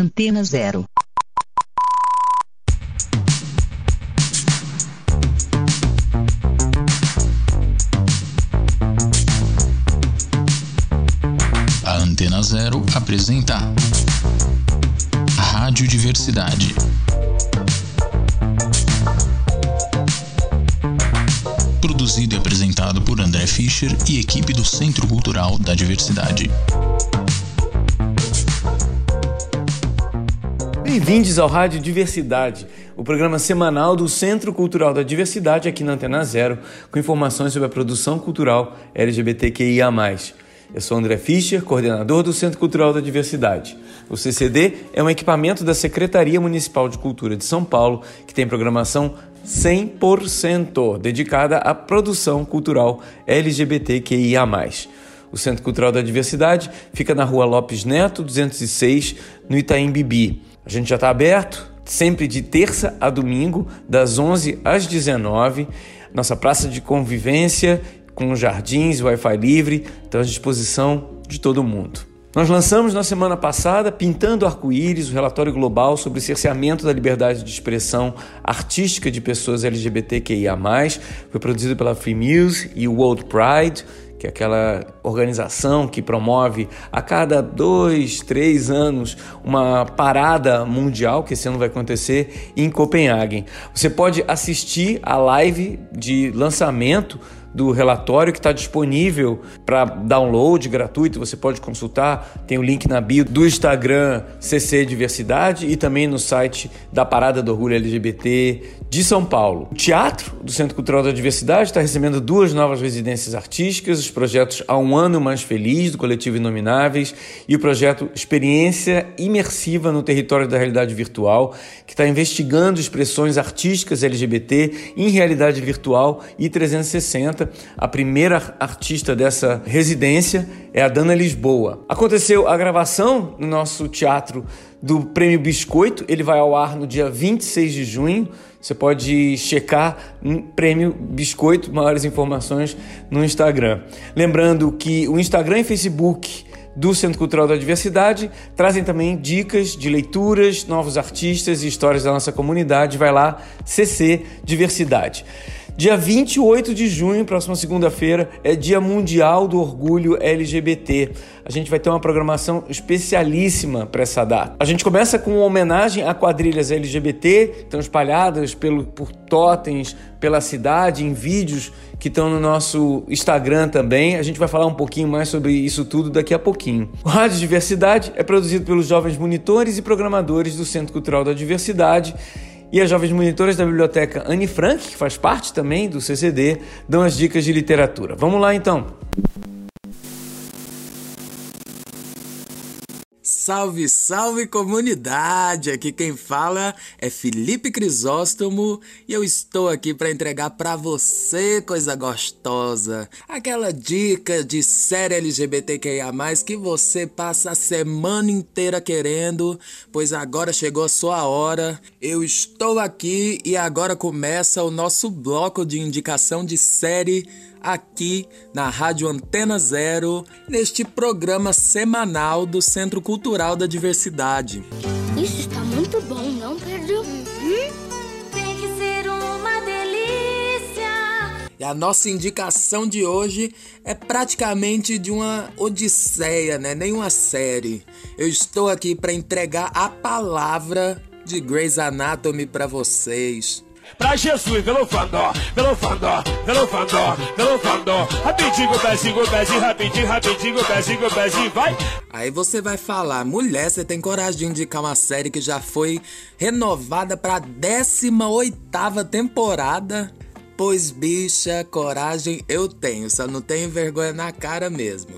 Antena Zero. A Antena Zero apresenta Rádio Diversidade. Produzido e apresentado por André Fischer e equipe do Centro Cultural da Diversidade. Bem-vindos ao Rádio Diversidade, o programa semanal do Centro Cultural da Diversidade aqui na Antena Zero, com informações sobre a produção cultural LGBTQIA+. Eu sou André Fischer, coordenador do Centro Cultural da Diversidade. O CCD é um equipamento da Secretaria Municipal de Cultura de São Paulo que tem programação 100% dedicada à produção cultural LGBTQIA+. O Centro Cultural da Diversidade fica na rua Lopes Neto, 206, no Itaim Bibi. A gente já está aberto, sempre de terça a domingo, das 11 às 19. Nossa praça de convivência com jardins, Wi-Fi livre, está à disposição de todo mundo. Nós lançamos na semana passada Pintando Arco-Íris, o relatório global sobre o cerceamento da liberdade de expressão artística de pessoas LGBTQIA. Foi produzido pela Free Muse e World Pride, que é aquela organização que promove a cada dois, três anos uma parada mundial, que esse ano vai acontecer em Copenhague. Você pode assistir a live de lançamento do relatório que está disponível para download gratuito. Você pode consultar, tem o link na bio do Instagram CC Diversidade e também no site da Parada do Orgulho LGBT de São Paulo. O Teatro do Centro Cultural da Diversidade está recebendo duas novas residências artísticas, os projetos Há um Ano Mais Feliz, do Coletivo Inomináveis, e o projeto Experiência Imersiva no Território da Realidade Virtual, que está investigando expressões artísticas LGBT em realidade virtual e 360 a primeira artista dessa residência é a Dana Lisboa. Aconteceu a gravação no nosso teatro do Prêmio Biscoito, ele vai ao ar no dia 26 de junho. Você pode checar no Prêmio Biscoito, maiores informações no Instagram. Lembrando que o Instagram e Facebook do Centro Cultural da Diversidade trazem também dicas de leituras, novos artistas e histórias da nossa comunidade. Vai lá, CC Diversidade. Dia 28 de junho, próxima segunda-feira, é Dia Mundial do Orgulho LGBT. A gente vai ter uma programação especialíssima para essa data. A gente começa com uma homenagem a quadrilhas LGBT, estão espalhadas pelo, por totens pela cidade, em vídeos que estão no nosso Instagram também. A gente vai falar um pouquinho mais sobre isso tudo daqui a pouquinho. O Rádio Diversidade é produzido pelos jovens monitores e programadores do Centro Cultural da Diversidade e as jovens monitoras da biblioteca Anne Frank, que faz parte também do CCD, dão as dicas de literatura. Vamos lá então! Salve, salve comunidade! Aqui quem fala é Felipe Crisóstomo e eu estou aqui para entregar para você coisa gostosa, aquela dica de série LGBTQIA+ que você passa a semana inteira querendo, pois agora chegou a sua hora. Eu estou aqui e agora começa o nosso bloco de indicação de série aqui na Rádio Antena Zero, neste programa semanal do Centro Cultural da Diversidade. Isso está muito bom, não, Pedro? Uhum. Tem que ser uma delícia. E a nossa indicação de hoje é praticamente de uma odisseia, né? Nem uma série. Eu estou aqui para entregar a palavra de Grey's Anatomy para vocês pra Jesus, pelo fandó, pelo fandó, pelo fandó, pelo fandó. Rapidinho, pezinho, pezinho, rapidinho, rapidinho, pezinho, pezinho, vai. Aí você vai falar, mulher, você tem coragem de indicar uma série que já foi renovada pra 18 temporada? Pois, bicha, coragem eu tenho, só não tenho vergonha na cara mesmo.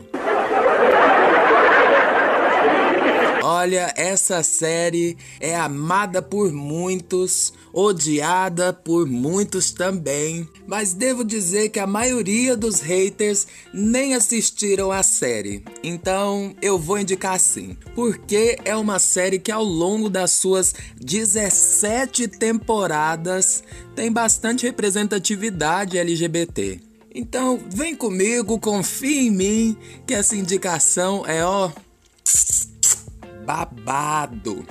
Olha, essa série é amada por muitos, odiada por muitos também, mas devo dizer que a maioria dos haters nem assistiram a série. Então eu vou indicar sim, porque é uma série que ao longo das suas 17 temporadas tem bastante representatividade LGBT. Então vem comigo, confia em mim, que essa indicação é ó babado.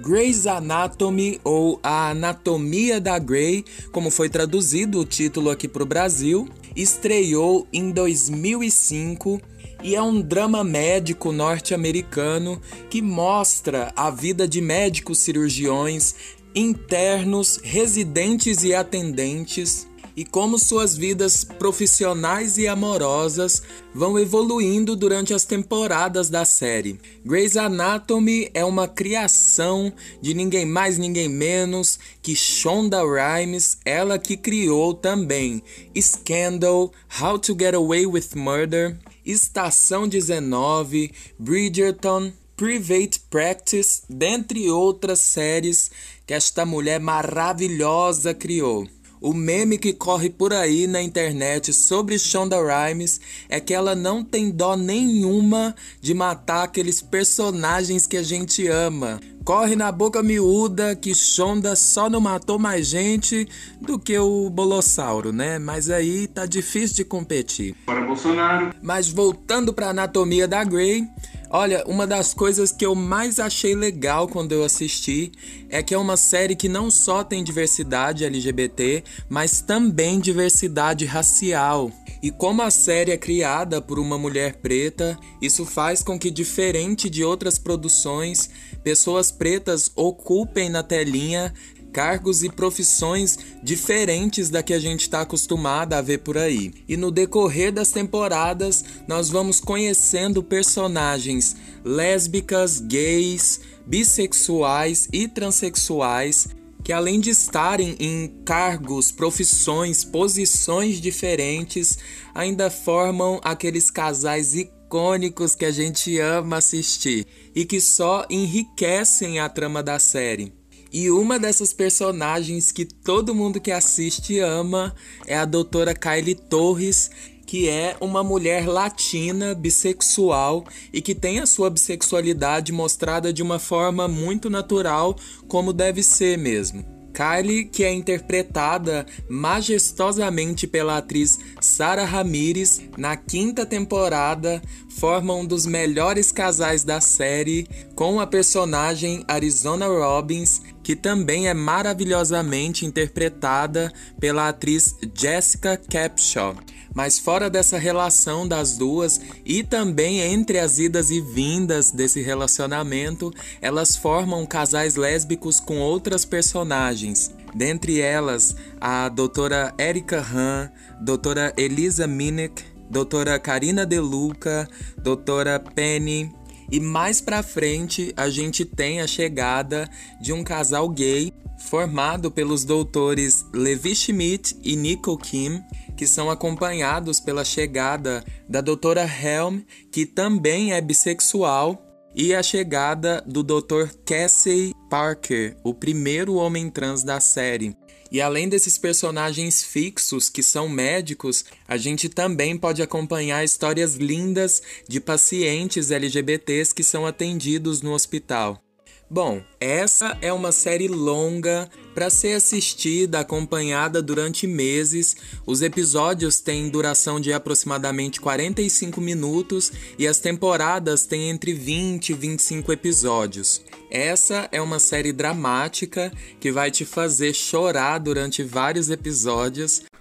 Grey's Anatomy ou A Anatomia da Grey, como foi traduzido o título aqui para o Brasil, estreou em 2005 e é um drama médico norte-americano que mostra a vida de médicos cirurgiões internos, residentes e atendentes e como suas vidas profissionais e amorosas vão evoluindo durante as temporadas da série. Grey's Anatomy é uma criação de ninguém mais, ninguém menos que Shonda Rhimes, ela que criou também Scandal, How to Get Away with Murder, Estação 19, Bridgerton, Private Practice, dentre outras séries que esta mulher maravilhosa criou. O meme que corre por aí na internet sobre Shonda Rhimes é que ela não tem dó nenhuma de matar aqueles personagens que a gente ama. Corre na boca miúda que Shonda só não matou mais gente do que o Bolossauro, né? Mas aí tá difícil de competir. Para Bolsonaro. Mas voltando para anatomia da Grey, Olha, uma das coisas que eu mais achei legal quando eu assisti é que é uma série que não só tem diversidade LGBT, mas também diversidade racial. E como a série é criada por uma mulher preta, isso faz com que, diferente de outras produções, pessoas pretas ocupem na telinha cargos e profissões diferentes da que a gente está acostumado a ver por aí. E no decorrer das temporadas, nós vamos conhecendo personagens lésbicas, gays, bissexuais e transexuais que além de estarem em cargos, profissões, posições diferentes, ainda formam aqueles casais icônicos que a gente ama assistir e que só enriquecem a trama da série. E uma dessas personagens que todo mundo que assiste ama é a doutora Kylie Torres, que é uma mulher latina bissexual e que tem a sua bissexualidade mostrada de uma forma muito natural, como deve ser mesmo. Kylie, que é interpretada majestosamente pela atriz Sarah Ramirez, na quinta temporada, forma um dos melhores casais da série com a personagem Arizona Robbins, que também é maravilhosamente interpretada pela atriz Jessica Capshaw. Mas fora dessa relação das duas e também entre as idas e vindas desse relacionamento, elas formam casais lésbicos com outras personagens. Dentre elas, a doutora Erika Han, doutora Elisa Minnick, doutora Karina Deluca, doutora Penny, e mais pra frente a gente tem a chegada de um casal gay formado pelos doutores Levi Schmidt e Nicole Kim, que são acompanhados pela chegada da doutora Helm, que também é bissexual, e a chegada do Dr. Casey Parker, o primeiro homem trans da série. E além desses personagens fixos que são médicos, a gente também pode acompanhar histórias lindas de pacientes LGBTs que são atendidos no hospital. Bom, essa é uma série longa para ser assistida, acompanhada durante meses. Os episódios têm duração de aproximadamente 45 minutos e as temporadas têm entre 20 e 25 episódios. Essa é uma série dramática que vai te fazer chorar durante vários episódios.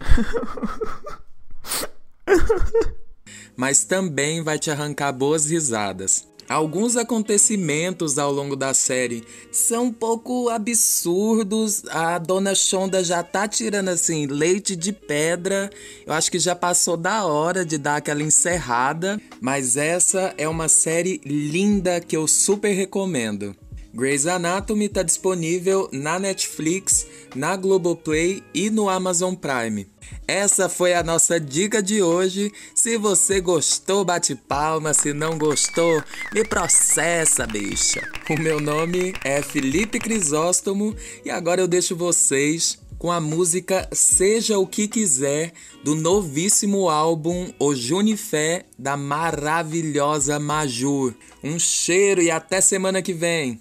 mas também vai te arrancar boas risadas. Alguns acontecimentos ao longo da série são um pouco absurdos. A dona Shonda já tá tirando assim leite de pedra. Eu acho que já passou da hora de dar aquela encerrada, mas essa é uma série linda que eu super recomendo. Grey's Anatomy está disponível na Netflix, na Globoplay e no Amazon Prime. Essa foi a nossa dica de hoje. Se você gostou, bate palma. Se não gostou, me processa, bicha. O meu nome é Felipe Crisóstomo e agora eu deixo vocês com a música Seja o que Quiser do novíssimo álbum O Junifé da maravilhosa Majur. Um cheiro e até semana que vem.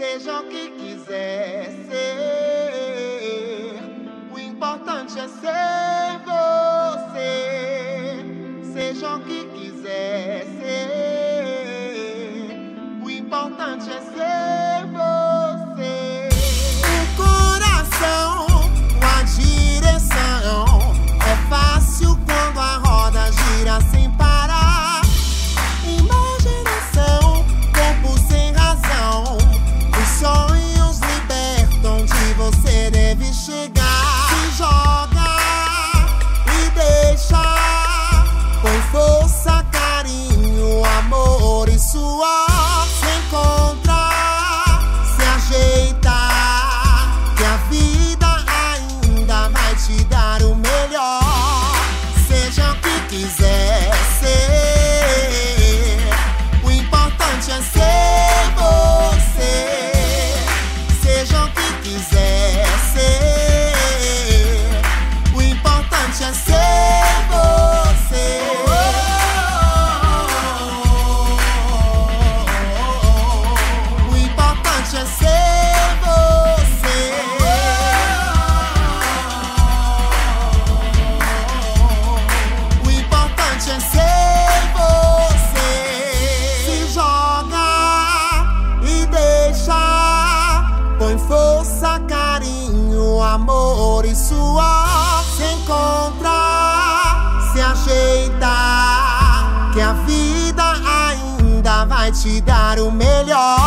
Seja o que quiser ser, o importante é ser você. Seja o que quiser ser, o importante é ser você. O coração, a direção. É fácil quando a roda gira sem parar. Amor e suor. Se encontra, se ajeita. Que a vida ainda vai te dar o melhor.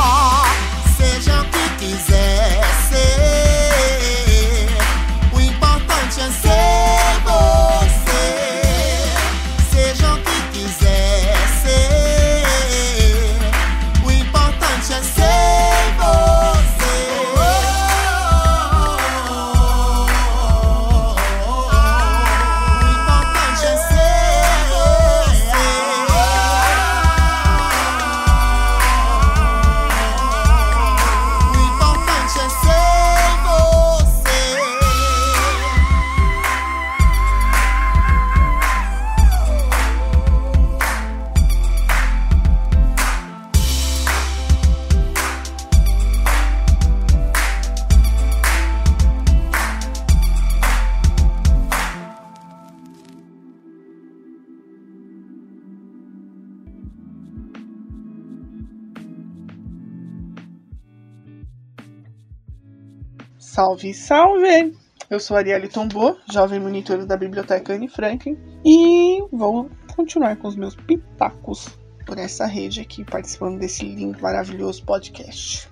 Salve, salve! Eu sou Arielle Tombô, jovem monitora da Biblioteca Anne Franklin, e vou continuar com os meus pitacos por essa rede aqui, participando desse lindo, maravilhoso podcast.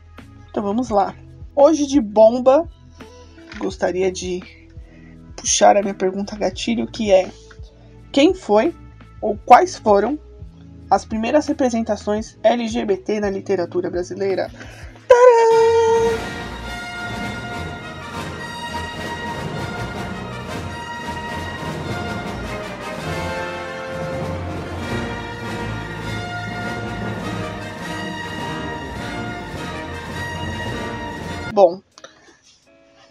Então vamos lá. Hoje de bomba, gostaria de puxar a minha pergunta gatilho, que é: quem foi ou quais foram as primeiras representações LGBT na literatura brasileira? Tadã! Bom,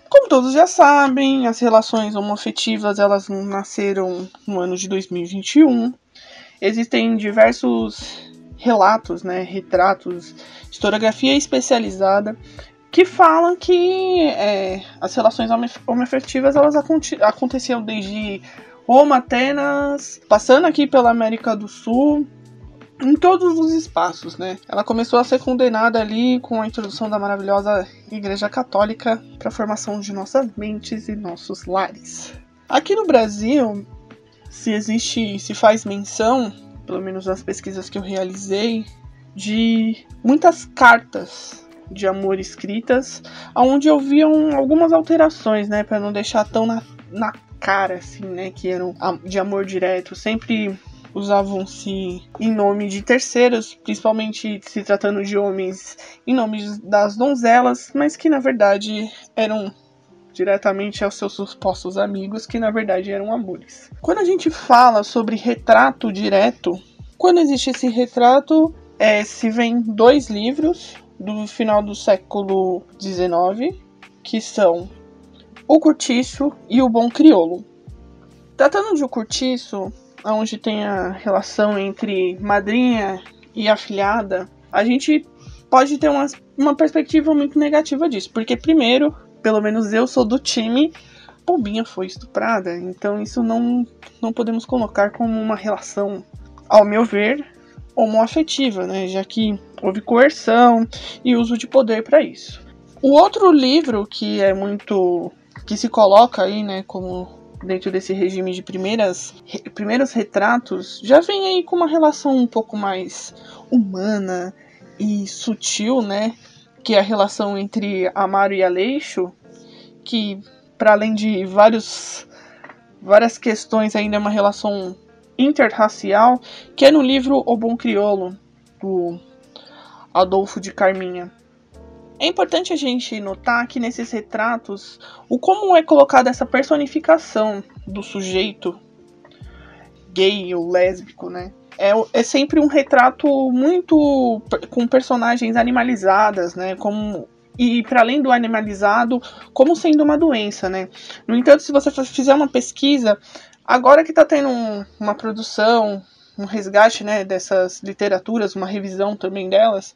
como todos já sabem, as relações homoafetivas elas nasceram no ano de 2021. Existem diversos relatos, né, retratos, historiografia especializada que falam que é, as relações homo- homoafetivas elas aconte- aconteciam desde Roma, Atenas, passando aqui pela América do Sul, em todos os espaços, né? Ela começou a ser condenada ali com a introdução da maravilhosa Igreja Católica para a formação de nossas mentes e nossos lares. Aqui no Brasil, se existe, se faz menção, pelo menos nas pesquisas que eu realizei, de muitas cartas de amor escritas, onde haviam algumas alterações, né, para não deixar tão na, na cara assim, né, que eram de amor direto, sempre usavam-se em nome de terceiros, principalmente se tratando de homens em nome das donzelas, mas que na verdade eram diretamente aos seus supostos amigos, que na verdade eram amores. Quando a gente fala sobre retrato direto, quando existe esse retrato, é, se vem dois livros do final do século XIX, que são O Curtiço e O Bom Crioulo. Tratando de O onde tem a relação entre madrinha e afilhada, a gente pode ter uma, uma perspectiva muito negativa disso, porque primeiro, pelo menos eu sou do time, Pombinha foi estuprada, então isso não, não podemos colocar como uma relação, ao meu ver, homoafetiva, né? Já que houve coerção e uso de poder para isso. O outro livro que é muito que se coloca aí, né, como dentro desse regime de primeiras, re, primeiros retratos, já vem aí com uma relação um pouco mais humana e sutil, né, que é a relação entre Amaro e Aleixo, que para além de vários várias questões ainda é uma relação interracial, que é no livro O Bom Criolo, do Adolfo de Carminha. É importante a gente notar que nesses retratos, o como é colocada essa personificação do sujeito gay ou lésbico, né? É, é sempre um retrato muito com personagens animalizadas, né? Como e para além do animalizado, como sendo uma doença, né? No entanto, se você fizer uma pesquisa, agora que está tendo um, uma produção, um resgate, né, dessas literaturas, uma revisão também delas,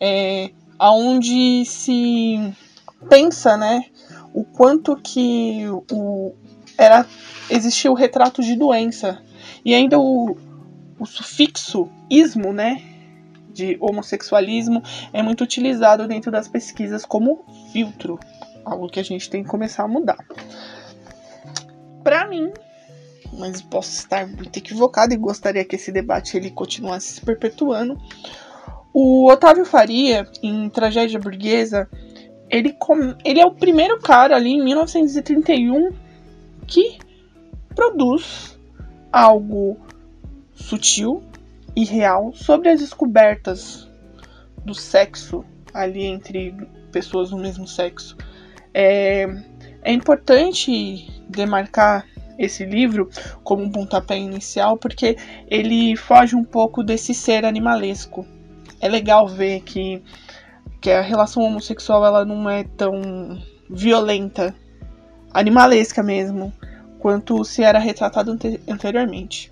é, aonde se pensa, né, o quanto que o era existia o retrato de doença e ainda o, o sufixo ismo, né, de homossexualismo é muito utilizado dentro das pesquisas como filtro, algo que a gente tem que começar a mudar. Para mim, mas posso estar muito equivocado e gostaria que esse debate ele continuasse se perpetuando. O Otávio Faria, em Tragédia Burguesa, ele, com... ele é o primeiro cara ali em 1931 que produz algo sutil, e real sobre as descobertas do sexo ali entre pessoas do mesmo sexo. É, é importante demarcar esse livro como um pontapé inicial porque ele foge um pouco desse ser animalesco. É legal ver que, que a relação homossexual ela não é tão violenta, animalesca mesmo, quanto se era retratado ante anteriormente.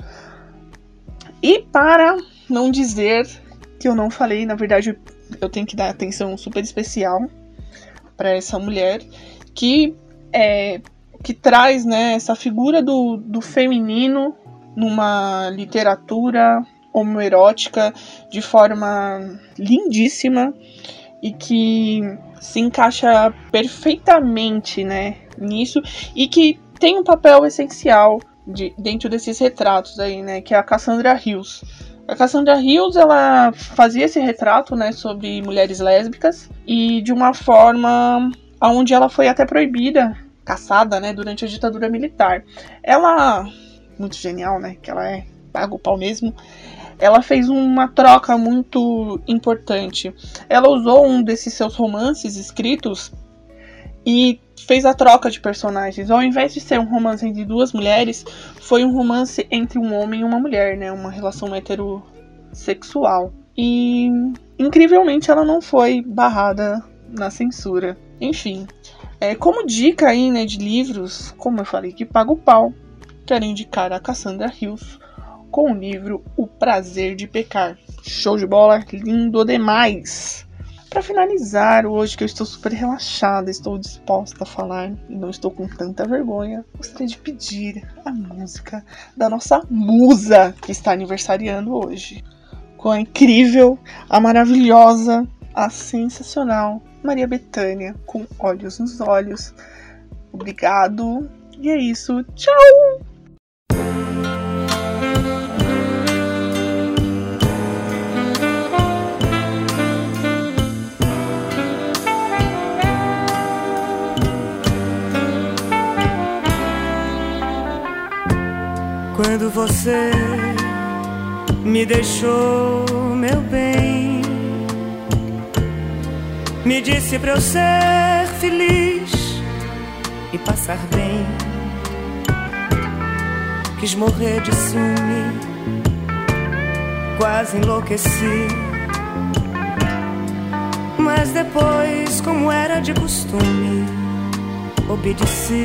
E para não dizer que eu não falei, na verdade eu tenho que dar atenção super especial para essa mulher que é que traz né, essa figura do, do feminino numa literatura homoerótica de forma lindíssima e que se encaixa perfeitamente né, nisso e que tem um papel essencial de, dentro desses retratos aí, né? Que é a Cassandra Hills. A Cassandra Hills, ela fazia esse retrato, né, sobre mulheres lésbicas e de uma forma onde ela foi até proibida, caçada, né, durante a ditadura militar. Ela, muito genial, né, que ela é paga o pau mesmo, ela fez uma troca muito importante. Ela usou um desses seus romances escritos e fez a troca de personagens. Ao invés de ser um romance entre duas mulheres, foi um romance entre um homem e uma mulher, né? Uma relação heterossexual. E incrivelmente ela não foi barrada na censura. Enfim, é, como dica aí, né, de livros, como eu falei que paga o pau, quero indicar a Cassandra Hills com o livro O Prazer de Pecar. Show de bola, lindo demais! Para finalizar, hoje que eu estou super relaxada, estou disposta a falar e não estou com tanta vergonha, gostaria de pedir a música da nossa musa que está aniversariando hoje. Com a incrível, a maravilhosa, a sensacional Maria Bethânia com Olhos nos Olhos. Obrigado. E é isso. Tchau! Quando você me deixou, meu bem, me disse pra eu ser feliz e passar bem. Quis morrer de ciúme, quase enlouqueci. Mas depois, como era de costume, obedeci.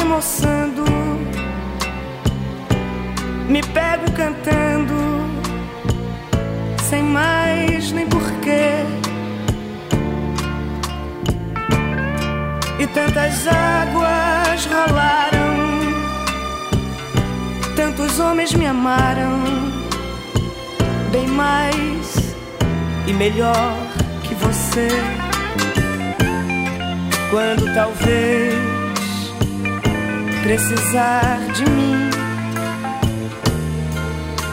remoçando, me pego cantando sem mais nem porquê. E tantas águas rolaram, tantos homens me amaram bem mais e melhor que você. Quando talvez precisar de mim,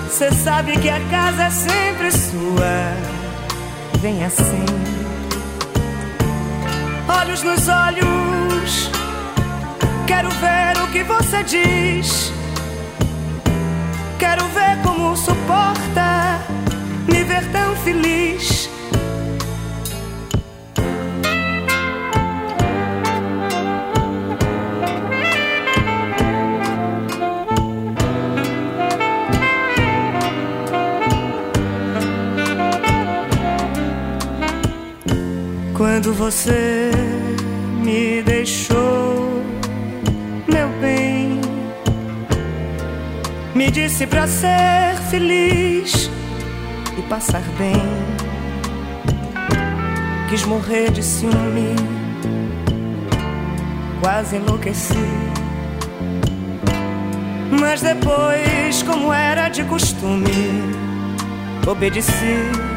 cê sabe que a casa é sempre sua. Vem assim, olhos nos olhos. Quero ver o que você diz. Quero ver como suporta me ver tão feliz. Quando você me deixou, meu bem, me disse pra ser feliz e passar bem. Quis morrer de ciúme, quase enlouqueci. Mas depois, como era de costume, obedeci.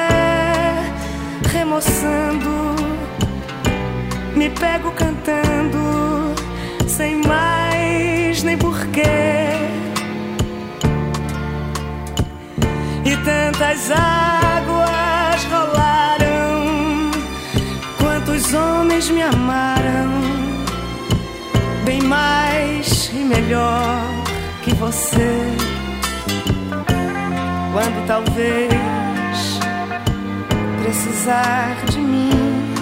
remoçando, me pego cantando sem mais nem porquê. E tantas águas rolaram, quantos homens me amaram, bem mais e melhor que você. Quando talvez precisar de mim.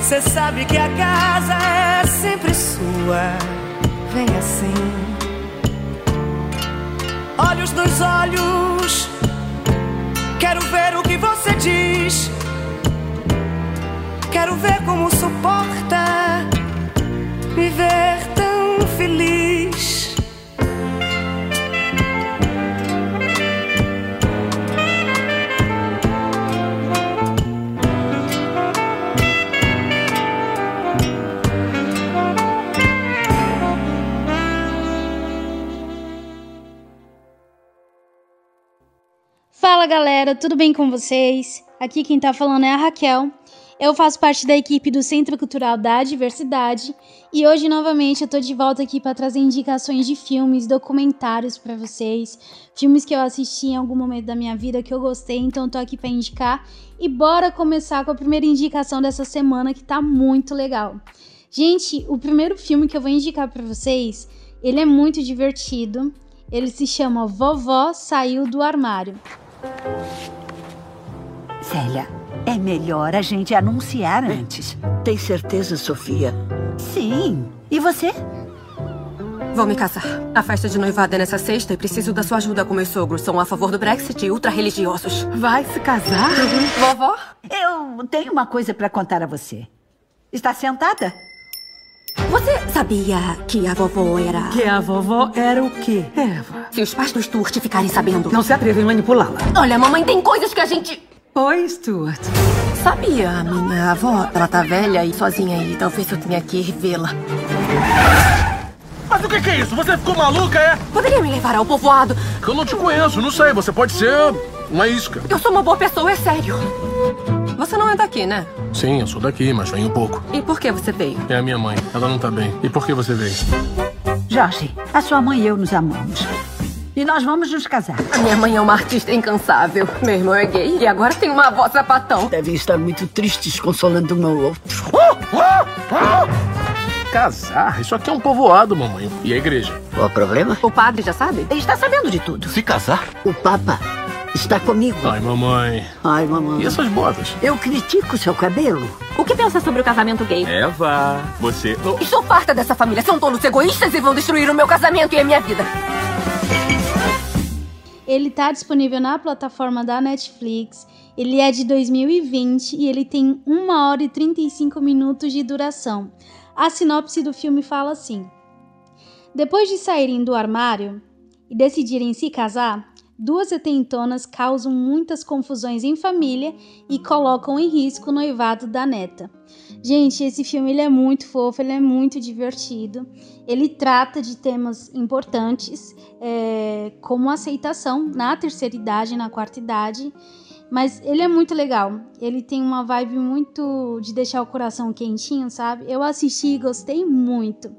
Cê sabe que a casa é sempre sua. Vem assim, olhos nos olhos. Quero ver o que você diz. Quero ver como suporta me ver tão feliz. Galera, tudo bem com vocês? Aqui quem tá falando é a Raquel. Eu faço parte da equipe do Centro Cultural da Diversidade e hoje novamente eu tô de volta aqui para trazer indicações de filmes, documentários para vocês, filmes que eu assisti em algum momento da minha vida que eu gostei, então tô aqui para indicar. E bora começar com a primeira indicação dessa semana que tá muito legal. Gente, o primeiro filme que eu vou indicar para vocês, ele é muito divertido. Ele se chama Vovó Saiu do Armário. Célia, é melhor a gente anunciar antes. Tem certeza, Sofia? Sim. E você? Vou me casar. A festa de noivado é nessa sexta e preciso da sua ajuda com meus sogros. São a favor do Brexit e ultra-religiosos. Vai se casar? Vovó? Eu tenho uma coisa para contar a você. Está sentada? Você sabia que a vovó era... Que a vovó era o quê, Eva? Se os pais do Stuart ficarem sabendo... Não se atrevem a manipulá-la. Olha, mamãe, tem coisas que a gente... Oi, Stuart. Sabia, a minha avó, ela tá velha e sozinha e talvez eu tenha que vê-la. Mas o que, que é isso? Você ficou maluca, é? Poderia me levar ao povoado? Eu não te conheço, não sei. Você pode ser uma isca. Eu sou uma boa pessoa, é sério. Você não é daqui, né? Sim, eu sou daqui, mas venho pouco. E por que você veio? É a minha mãe. Ela não tá bem. E por que você veio? Jorge, a sua mãe e eu nos amamos. E nós vamos nos casar. A minha mãe é uma artista incansável. Meu irmão é gay e agora tem uma avó sapatão. Devem estar muito tristes consolando um ao outro. Casar? Isso aqui é um povoado, mamãe. E a igreja? Qual o problema? O padre já sabe? Ele está sabendo de tudo. Se casar? O Papa está comigo. Ai, mamãe. Ai, mamãe. E essas botas? Eu critico seu cabelo. O que pensa sobre o casamento gay? Eva, você. Oh. Estou farta dessa família. São tolos egoístas e vão destruir o meu casamento e a minha vida. Ele tá disponível na plataforma da Netflix. Ele é de 2020 e ele tem 1 hora e 35 minutos de duração. A sinopse do filme fala assim: Depois de saírem do armário e decidirem se casar, duas setentonas causam muitas confusões em família e colocam em risco o noivado da neta. Gente, esse filme ele é muito fofo, ele é muito divertido. Ele trata de temas importantes, é, como aceitação na terceira idade, na quarta idade. Mas ele é muito legal. Ele tem uma vibe muito de deixar o coração quentinho, sabe? Eu assisti e gostei muito.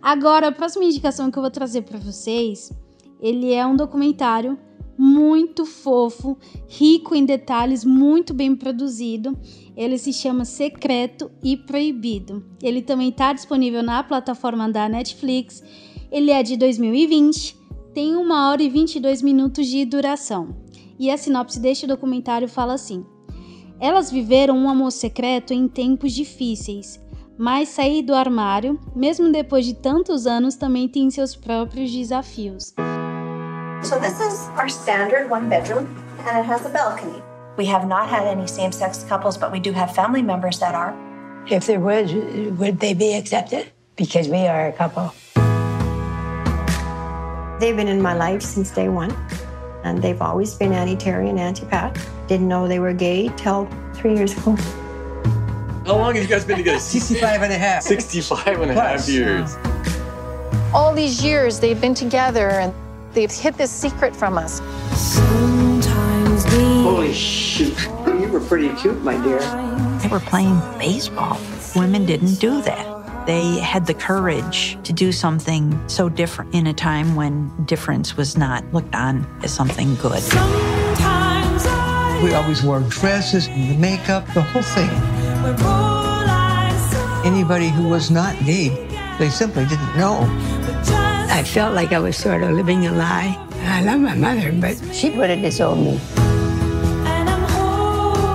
Agora, a próxima indicação que eu vou trazer para vocês, ele é um documentário muito fofo, rico em detalhes, muito bem produzido. Ele se chama Secreto e Proibido. Ele também está disponível na plataforma da Netflix. Ele é de 2020, tem 1 hora e 22 minutos de duração. E a sinopse deste documentário fala assim: Elas viveram um amor secreto em tempos difíceis, mas sair do armário, mesmo depois de tantos anos, também tem seus próprios desafios. So this is our standard one bedroom, and it has a balcony. We have not had any same-sex couples, but we do have family members that are. If there was, would they be accepted? Because we are a couple. They've been in my life since day one, and they've always been anti-Terry and anti-Pat. Didn't know they were gay till three years ago. How long have you guys been together? 65 and a half. 65 and a half years. All these years they've been together and they've hid this secret from us. Holy shoot. You were pretty cute, my dear. They were playing baseball. Women didn't do that. They had the courage to do something so different in a time when difference was not looked on as something good. We always wore dresses, the makeup, the whole thing. Anybody who was not gay, they simply didn't know. I felt like I was sort of living a lie. I love my mother, but she would have disowned me.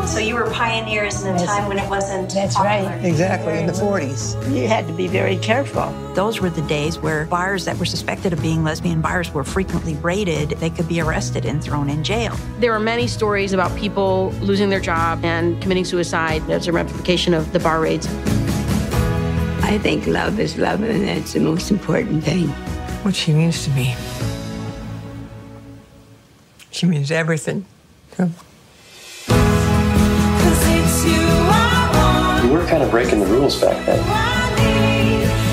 So you were pioneers in a time when it wasn't That's popular. right. Exactly, in the 40s. You had to be very careful. Those were the days where bars that were suspected of being lesbian bars were frequently raided. They could be arrested and thrown in jail. There are many stories about people losing their job and committing suicide as a ramification of the bar raids. I think love is love, and that's the most important thing. What she means to me. She means everything. You were kind of breaking the rules back then.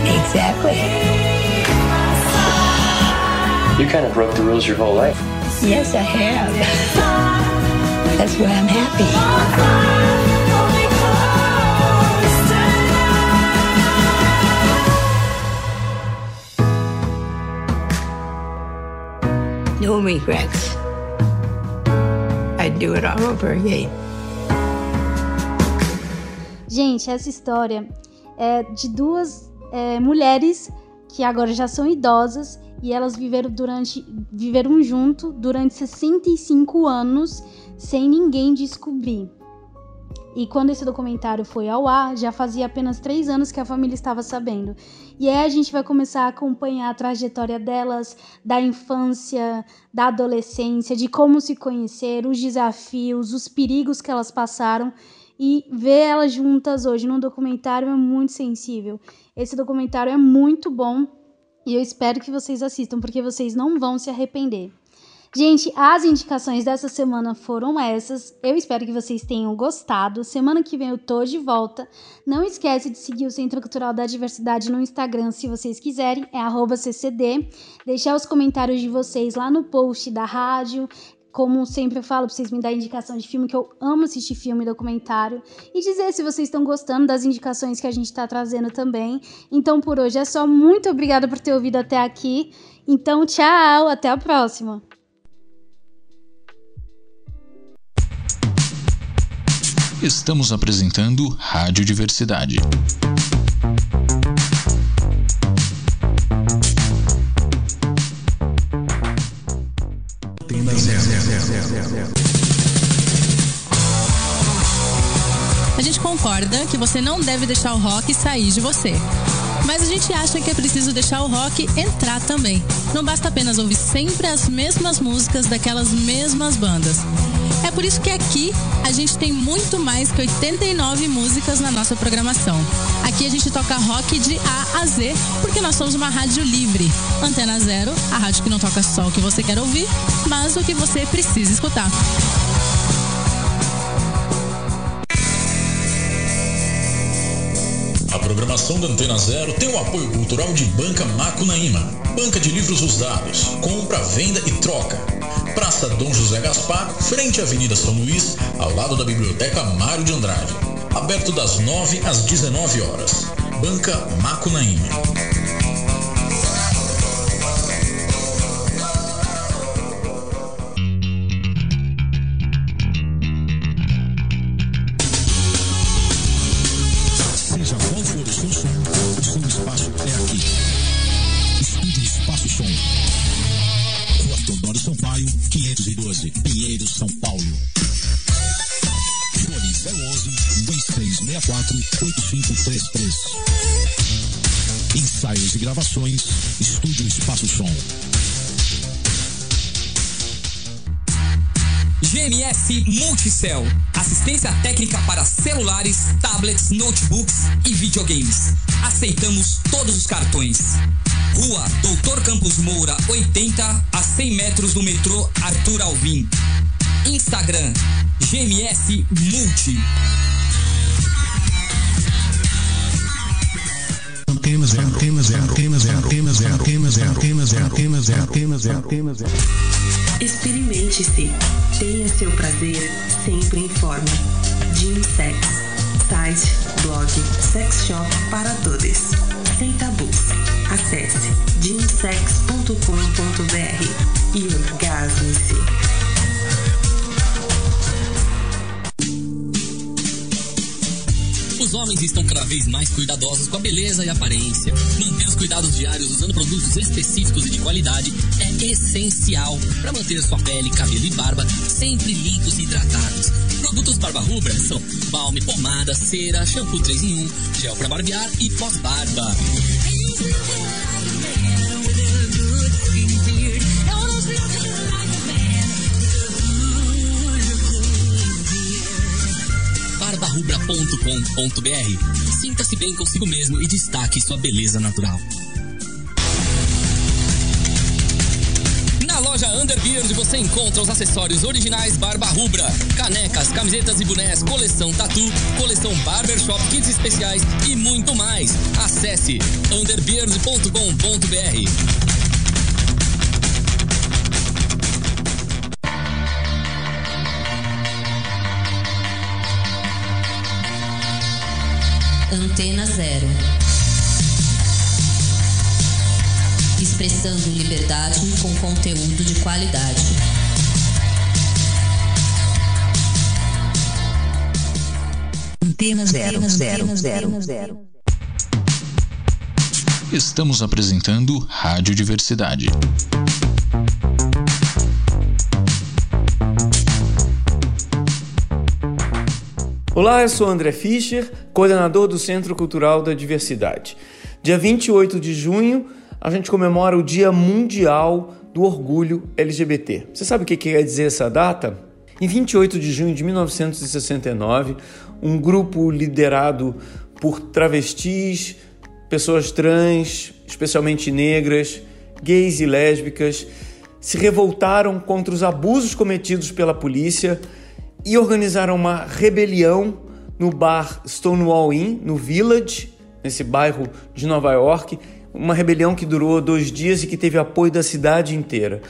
Exactly. You kind of broke the rules your whole life. Yes, I have. That's why I'm happy. No regrets. I'd do it all over again. Gente, essa história é de duas é, mulheres que agora já são idosas e elas viveram durante viveram junto durante 65 anos sem ninguém descobrir. E quando esse documentário foi ao ar, já fazia apenas três anos que a família estava sabendo. E aí a gente vai começar a acompanhar a trajetória delas, da infância, da adolescência, de como se conheceram, os desafios, os perigos que elas passaram. E ver elas juntas hoje num documentário é muito sensível. Esse documentário é muito bom e eu espero que vocês assistam, porque vocês não vão se arrepender. Gente, as indicações dessa semana foram essas. Eu espero que vocês tenham gostado. Semana que vem eu tô de volta. Não esquece de seguir o Centro Cultural da Diversidade no Instagram, se vocês quiserem, é @ccd. Deixar os comentários de vocês lá no post da rádio. como sempre eu falo, pra vocês me darem indicação de filme, que eu amo assistir filme e documentário. E dizer se vocês estão gostando das indicações que a gente tá trazendo também. Então por hoje é só. Muito obrigada por ter ouvido até aqui. Então, tchau, até a próxima. Estamos apresentando Rádio Diversidade. A gente concorda que você não deve deixar o rock sair de você. Mas a gente acha que é preciso deixar o rock entrar também. Não basta apenas ouvir sempre as mesmas músicas daquelas mesmas bandas. É por isso que aqui a gente tem muito mais que 89 músicas na nossa programação. Aqui a gente toca rock de A a Z, porque nós somos uma rádio livre. Antena Zero, a rádio que não toca só o que você quer ouvir, mas o que você precisa escutar. A programação da Antena Zero tem o apoio cultural de Banca Macunaíma, banca de livros usados, compra, venda e troca. Praça Dom José Gaspar, frente à Avenida São Luís, ao lado da Biblioteca Mário de Andrade. Aberto das 9 às 19 horas. Banca Macunaíma. GMS Multicell. Assistência técnica para celulares, tablets, notebooks e videogames. Aceitamos todos os cartões. Rua Doutor Campos Moura, 80 a 100 metros do metrô Arthur Alvim. Instagram GMS Multi. Antena zero, antena zero, antena zero, antena zero, antena zero, Experimente-se. Tenha seu prazer sempre em forma. Gym Sex. Site, blog, sex shop para todos. Sem tabus. Acesse gymsex.com.br e orgasme-se. Os homens estão cada vez mais cuidadosos com a beleza e aparência. Manter os cuidados diários usando produtos específicos e de qualidade é essencial para manter sua pele, cabelo e barba sempre limpos e hidratados. Produtos Barba Rubra são balme, pomada, cera, shampoo 3 em 1, gel para barbear e pós-barba. barbarubra.com.br. Sinta-se bem consigo mesmo e destaque sua beleza natural. Na loja Underbeard você encontra os acessórios originais Barba Rubra, canecas, camisetas e bonés, coleção tatu, coleção barbershop, kits especiais e muito mais. Acesse underbeard.com.br. Antena Zero. Expressando liberdade com conteúdo de qualidade. Antena zero, zero, zero, zero. Estamos apresentando Rádio Diversidade. Olá, eu sou André Fischer, coordenador do Centro Cultural da Diversidade. Dia 28 de junho, a gente comemora o Dia Mundial do Orgulho LGBT. Você sabe o que quer dizer essa data? Em 28 de junho de 1969, um grupo liderado por travestis, pessoas trans, especialmente negras, gays e lésbicas, se revoltaram contra os abusos cometidos pela polícia e organizaram uma rebelião no bar Stonewall Inn, no Village, nesse bairro de Nova York. Uma rebelião que durou dois dias e que teve apoio da cidade inteira.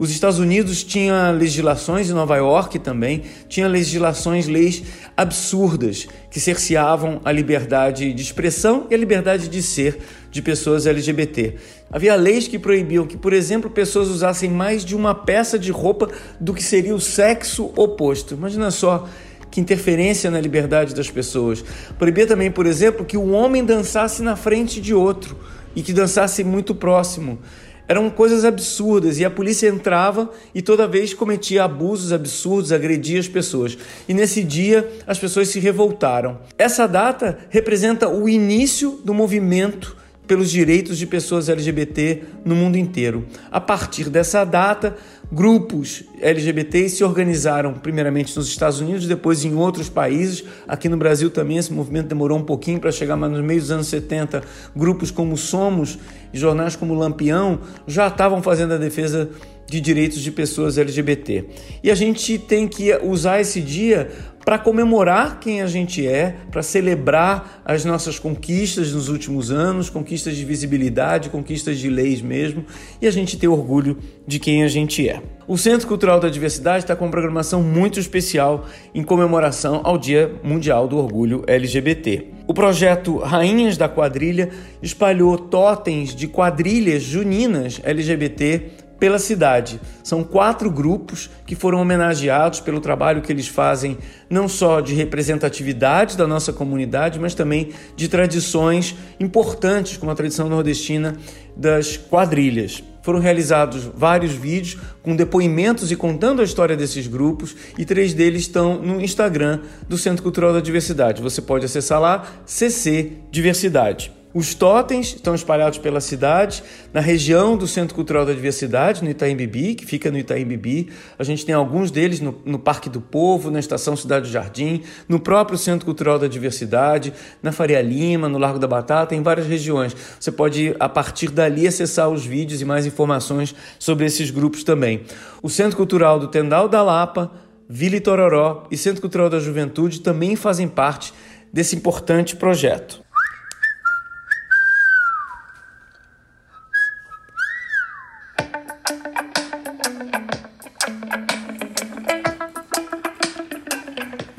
Os Estados Unidos tinha legislações, em Nova York também, tinha legislações, leis absurdas que cerceavam a liberdade de expressão e a liberdade de ser de pessoas LGBT. Havia leis que proibiam que, por exemplo, pessoas usassem mais de uma peça de roupa do que seria o sexo oposto. Imagina só que interferência na liberdade das pessoas. Proibia também, por exemplo, que o homem dançasse na frente de outro e que dançasse muito próximo. Eram coisas absurdas e a polícia entrava e toda vez cometia abusos absurdos, agredia as pessoas. E nesse dia as pessoas se revoltaram. Essa data representa o início do movimento pelos direitos de pessoas LGBT no mundo inteiro. A partir dessa data, grupos LGBTs se organizaram primeiramente nos Estados Unidos, depois em outros países. Aqui no Brasil também esse movimento demorou um pouquinho para chegar, mas nos meios dos anos 70, grupos como Somos e jornais como Lampião já estavam fazendo a defesa de direitos de pessoas LGBT. E a gente tem que usar esse dia para comemorar quem a gente é, para celebrar as nossas conquistas nos últimos anos, conquistas de visibilidade, conquistas de leis mesmo, e a gente ter orgulho de quem a gente é. O Centro Cultural da Diversidade está com uma programação muito especial em comemoração ao Dia Mundial do Orgulho LGBT. O projeto Rainhas da Quadrilha espalhou totens de quadrilhas juninas LGBT pela cidade. São quatro grupos que foram homenageados pelo trabalho que eles fazem, não só de representatividade da nossa comunidade, mas também de tradições importantes, como a tradição nordestina das quadrilhas. Foram realizados vários vídeos com depoimentos e contando a história desses grupos, e três deles estão no Instagram do Centro Cultural da Diversidade. Você pode acessar lá, CC Diversidade. Os totens estão espalhados pela cidade, na região do Centro Cultural da Diversidade, no Itaim Bibi, que fica no Itaim Bibi. A gente tem alguns deles no, no, Parque do Povo, na Estação Cidade do Jardim, no próprio Centro Cultural da Diversidade, na Faria Lima, no Largo da Batata, em várias regiões. Você pode, a partir dali, acessar os vídeos e mais informações sobre esses grupos também. O Centro Cultural do Tendal da Lapa, Vila Itororó e Centro Cultural da Juventude também fazem parte desse importante projeto.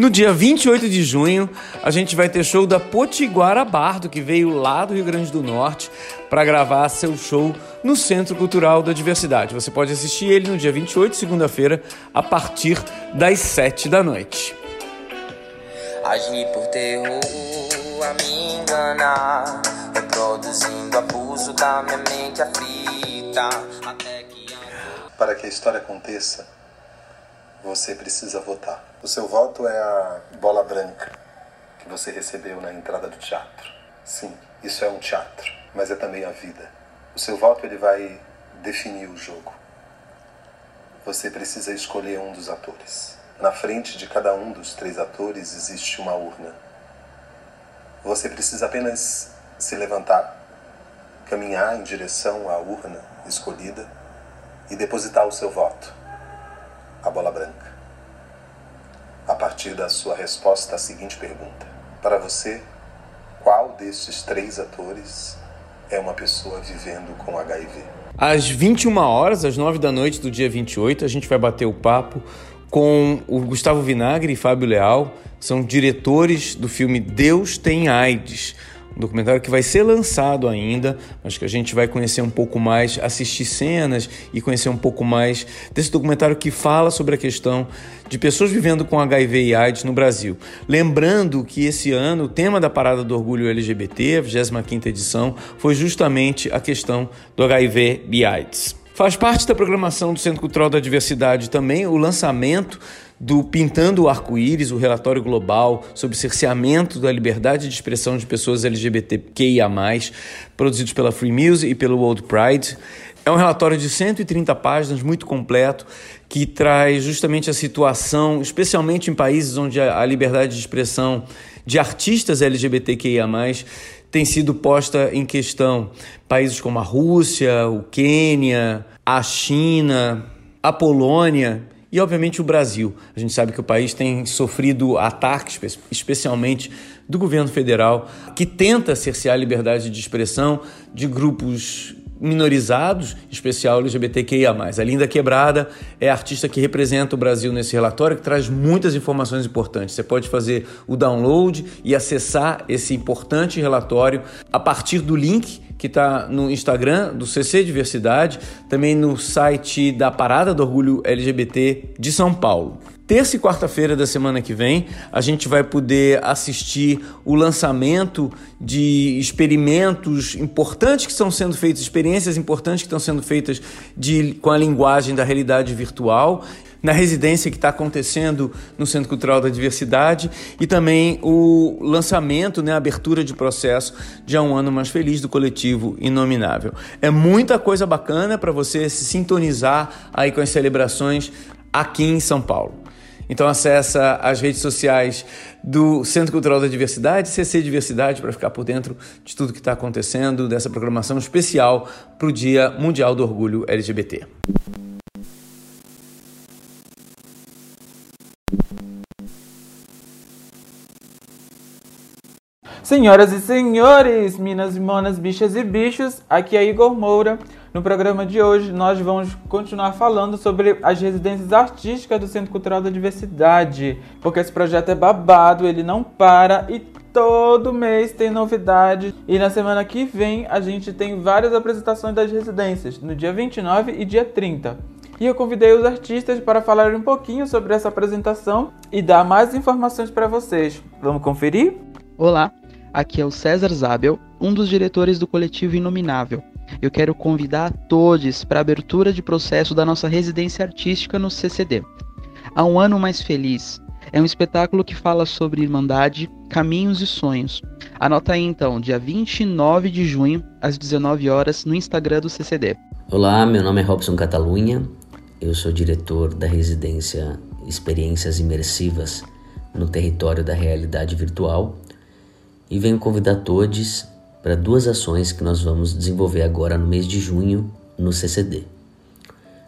No dia 28 de junho, a gente vai ter show da Potiguara Bardo, que veio lá do Rio Grande do Norte para gravar seu show no Centro Cultural da Diversidade. Você pode assistir ele no dia 28, segunda-feira, a partir das 7 da noite. Agir por terror, a me enganar, reproduzindo abuso da minha mente aflita. Até que... Para que a história aconteça, você precisa votar. O seu voto é a bola branca que você recebeu na entrada do teatro. Sim, isso é um teatro, mas é também a vida. O seu voto ele vai definir o jogo. Você precisa escolher um dos atores. Na frente de cada um dos três atores existe uma urna. Você precisa apenas se levantar, caminhar em direção à urna escolhida e depositar o seu voto, a bola branca a partir da sua resposta à seguinte pergunta: Para você, qual destes três atores é uma pessoa vivendo com HIV? Às 21 horas, às 9 da noite do dia 28, a gente vai bater o papo com o Gustavo Vinagre e Fábio Leal, são diretores do filme Deus tem AIDS documentário que vai ser lançado ainda, mas que a gente vai conhecer um pouco mais, assistir cenas e conhecer um pouco mais desse documentário que fala sobre a questão de pessoas vivendo com HIV e AIDS no Brasil. Lembrando que esse ano o tema da Parada do Orgulho LGBT, a 25ª edição, foi justamente a questão do HIV e AIDS. Faz parte da programação do Centro Cultural da Diversidade também o lançamento do Pintando o Arco-Íris, o relatório global sobre cerceamento da liberdade de expressão de pessoas LGBTQIA+, produzidos pela Free Music e pelo World Pride. É um relatório de 130 páginas, muito completo, que traz justamente a situação, especialmente em países onde a liberdade de expressão de artistas LGBTQIA+, tem sido posta em questão. Países como a Rússia, o Quênia, a China, a Polônia e, obviamente, o Brasil. A gente sabe que o país tem sofrido ataques, especialmente do governo federal, que tenta cercear a liberdade de expressão de grupos minorizados, em especial LGBTQIA+. A Linda Quebrada é a artista que representa o Brasil nesse relatório, que traz muitas informações importantes. Você pode fazer o download e acessar esse importante relatório a partir do link que está no Instagram do CC Diversidade, também no site da Parada do Orgulho LGBT de São Paulo. Terça e quarta-feira da semana que vem, a gente vai poder assistir o lançamento de experimentos importantes que estão sendo feitos, experiências importantes que estão sendo feitas de, com a linguagem da realidade virtual na residência que está acontecendo no Centro Cultural da Diversidade e também o lançamento, né, a abertura de processo de Um Ano Mais Feliz do coletivo Inominável. É muita coisa bacana para você se sintonizar aí com as celebrações aqui em São Paulo. Então acessa as redes sociais do Centro Cultural da Diversidade, CC Diversidade, para ficar por dentro de tudo que está acontecendo, dessa programação especial para o Dia Mundial do Orgulho LGBT. Senhoras e senhores, minas e monas, bichas e bichos, aqui é Igor Moura. No programa de hoje, nós vamos continuar falando sobre as residências artísticas do Centro Cultural da Diversidade, porque esse projeto é babado, ele não para e todo mês tem novidade. E na semana que vem, a gente tem várias apresentações das residências, no dia 29 e dia 30 e eu convidei os artistas para falar um pouquinho sobre essa apresentação e dar mais informações para vocês. Vamos conferir? Olá, aqui é o César Zabel, um dos diretores do coletivo Inominável. Eu quero convidar a todos para a abertura de processo da nossa residência artística no CCD. Há um ano mais feliz. É um espetáculo que fala sobre irmandade, caminhos e sonhos. Anota aí então, dia 29 de junho, às 19 horas, no Instagram do CCD. Olá, meu nome é Robson Catalunha, eu sou diretor da residência Experiências Imersivas no território da realidade virtual e venho convidar todos para duas ações que nós vamos desenvolver agora no mês de junho no CCD.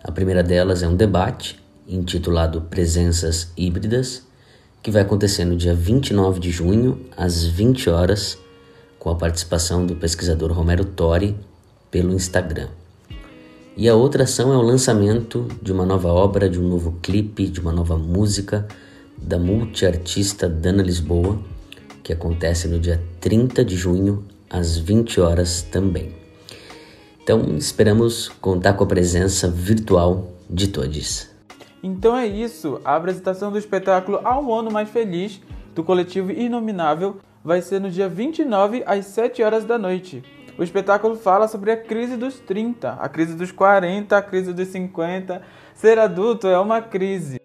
A primeira delas é um debate intitulado Presenças Híbridas, que vai acontecer no dia 29 de junho, às 20 horas, com a participação do pesquisador Romero Tori pelo Instagram. E a outra ação é o lançamento de uma nova obra, de um novo clipe, de uma nova música da multiartista Dana Lisboa, que acontece no dia 30 de junho, às 20 horas também. Então, esperamos contar com a presença virtual de todos. Então é isso, a apresentação do espetáculo Ao Ano Mais Feliz, do coletivo Inominável, vai ser no dia 29 às 7 horas da noite. O espetáculo fala sobre a crise dos 30, a crise dos 40, a crise dos 50. Ser adulto é uma crise.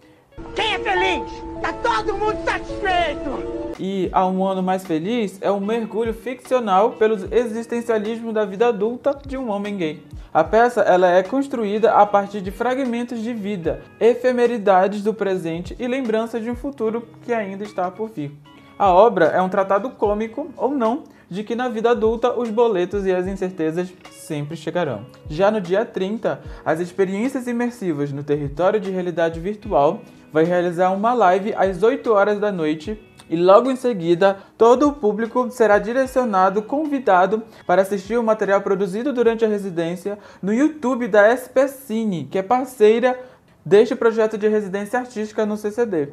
Quem é feliz? Tá todo mundo satisfeito! E A Um Ano Mais Feliz é um mergulho ficcional pelo existencialismo da vida adulta de um homem gay. A peça ela é construída a partir de fragmentos de vida, efemeridades do presente e lembranças de um futuro que ainda está por vir. A obra é um tratado cômico, ou não, de que na vida adulta os boletos e as incertezas sempre chegarão. Já no dia 30, as experiências imersivas no território de realidade virtual vai realizar uma live às 8 horas da noite e logo em seguida todo o público será direcionado, convidado para assistir o material produzido durante a residência no YouTube da SP Cine, que é parceira deste projeto de residência artística no CCD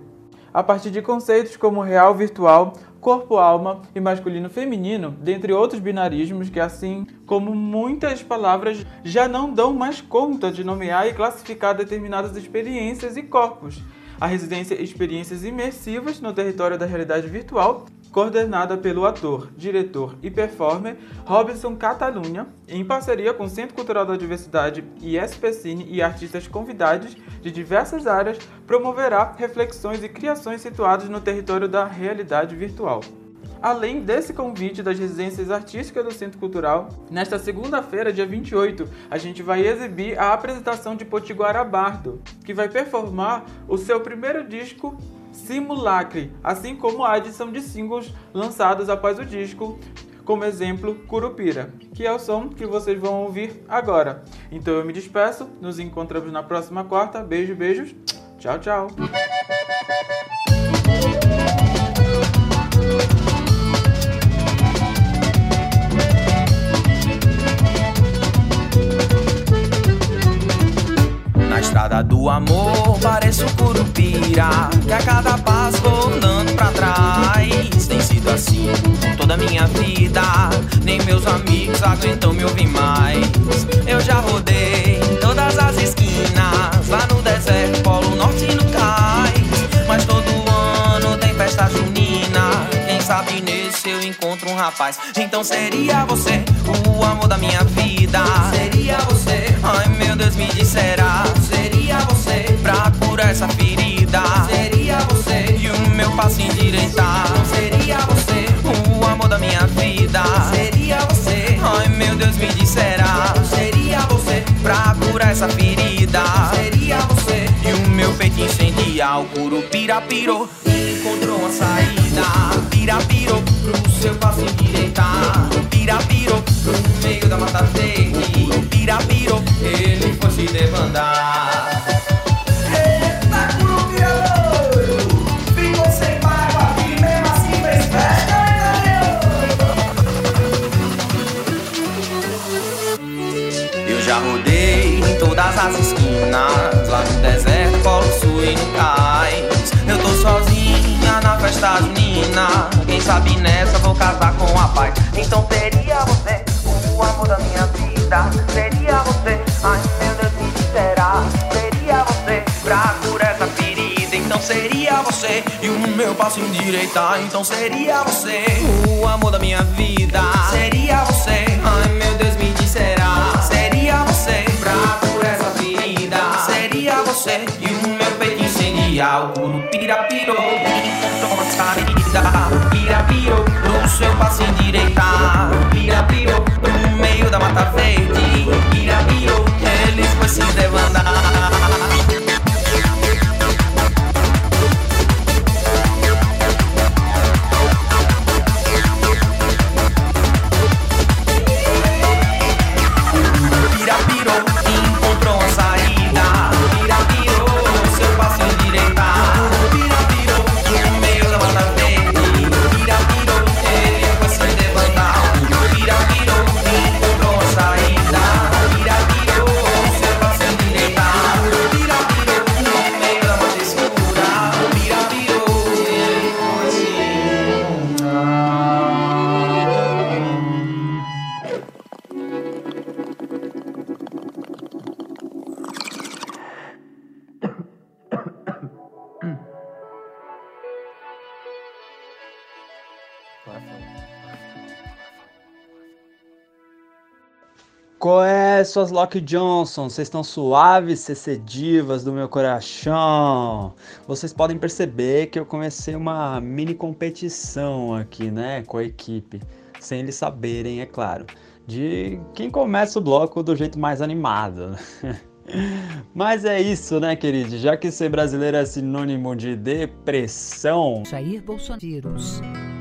a partir de conceitos como real virtual, corpo-alma e masculino-feminino, dentre outros binarismos que, assim como muitas palavras, já não dão mais conta de nomear e classificar determinadas experiências e corpos. A residência Experiências Imersivas no território da realidade virtual coordenada pelo ator, diretor e performer Robson Catalunha, em parceria com o Centro Cultural da Diversidade e SPCine e artistas convidados de diversas áreas, promoverá reflexões e criações situadas no território da realidade virtual. Além desse convite das residências artísticas do Centro Cultural, nesta segunda-feira, dia 28, a gente vai exibir a apresentação de Potiguara Bardo, que vai performar o seu primeiro disco Simulacre, assim como a adição de singles lançados após o disco, como exemplo Curupira, que é o som que vocês vão ouvir agora. Então eu me despeço, nos encontramos na próxima quarta. Beijo, beijos. Tchau, tchau. Estrada do amor, pareço curupira. Que a cada passo vou andando pra trás. Tem sido assim toda a minha vida. Nem meus amigos aguentam me ouvir mais. Eu já rodei todas as esquinas, lá no deserto, Polo Norte e no Cais. Mas todo ano tem festa junina. Quem sabe nesse um rapaz. Então seria você o amor da minha vida. Seria você. Ai meu Deus, me disserá. Seria você pra curar essa ferida. Seria você. E o meu passo endireitar. Seria você o amor da minha vida. Seria você. Ai meu Deus, me disserá. Seria você pra curar essa ferida. Seria você. Meu peito incendiar. O curupira pirou. Encontrou uma saída. Pira pirou pro seu passo endireitar. Pira pirou pro meio da mata verde. Deserto, Polo Sul e no Cais. Eu tô sozinha na festa junina, quem sabe nessa vou casar com a paz. Então seria você o amor da minha vida, seria você, ai meu Deus me disserá, seria você pra curar essa ferida. Então seria você e o meu passo endireitar. Então seria você o amor da minha vida, seria você, ai meu Deus me disserá, seria você pra curar essa ferida, você e o meu peito incendiar. O curupira pirou, encontrou uma saída, pira pirou, no seu passo endireitar, pira pirou, no meio da mata verde, pira pirou, ele foi se debandar. Suas Lock Johnson? Vocês estão suaves, CC do meu coração? Vocês podem perceber que eu comecei uma mini competição aqui, né, com a equipe, sem eles saberem, é claro, de quem começa o bloco do jeito mais animado. Mas é isso, né, querido? Já que ser brasileiro é sinônimo de depressão. Jair Bolsonaro.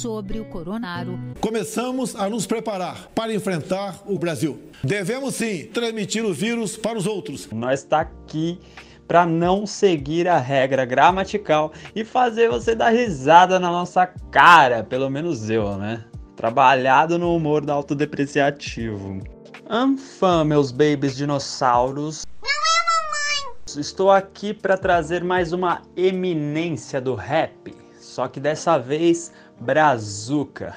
Sobre o coronaro. Começamos a nos preparar para enfrentar o Brasil. Devemos sim transmitir o vírus para os outros. Nós está aqui para não seguir a regra gramatical e fazer você dar risada na nossa cara, pelo menos eu, né? Trabalhado no humor da autodepreciativo. Anfã, meus babies dinossauros. Estou aqui para trazer mais uma eminência do rap, só que dessa vez brazuca.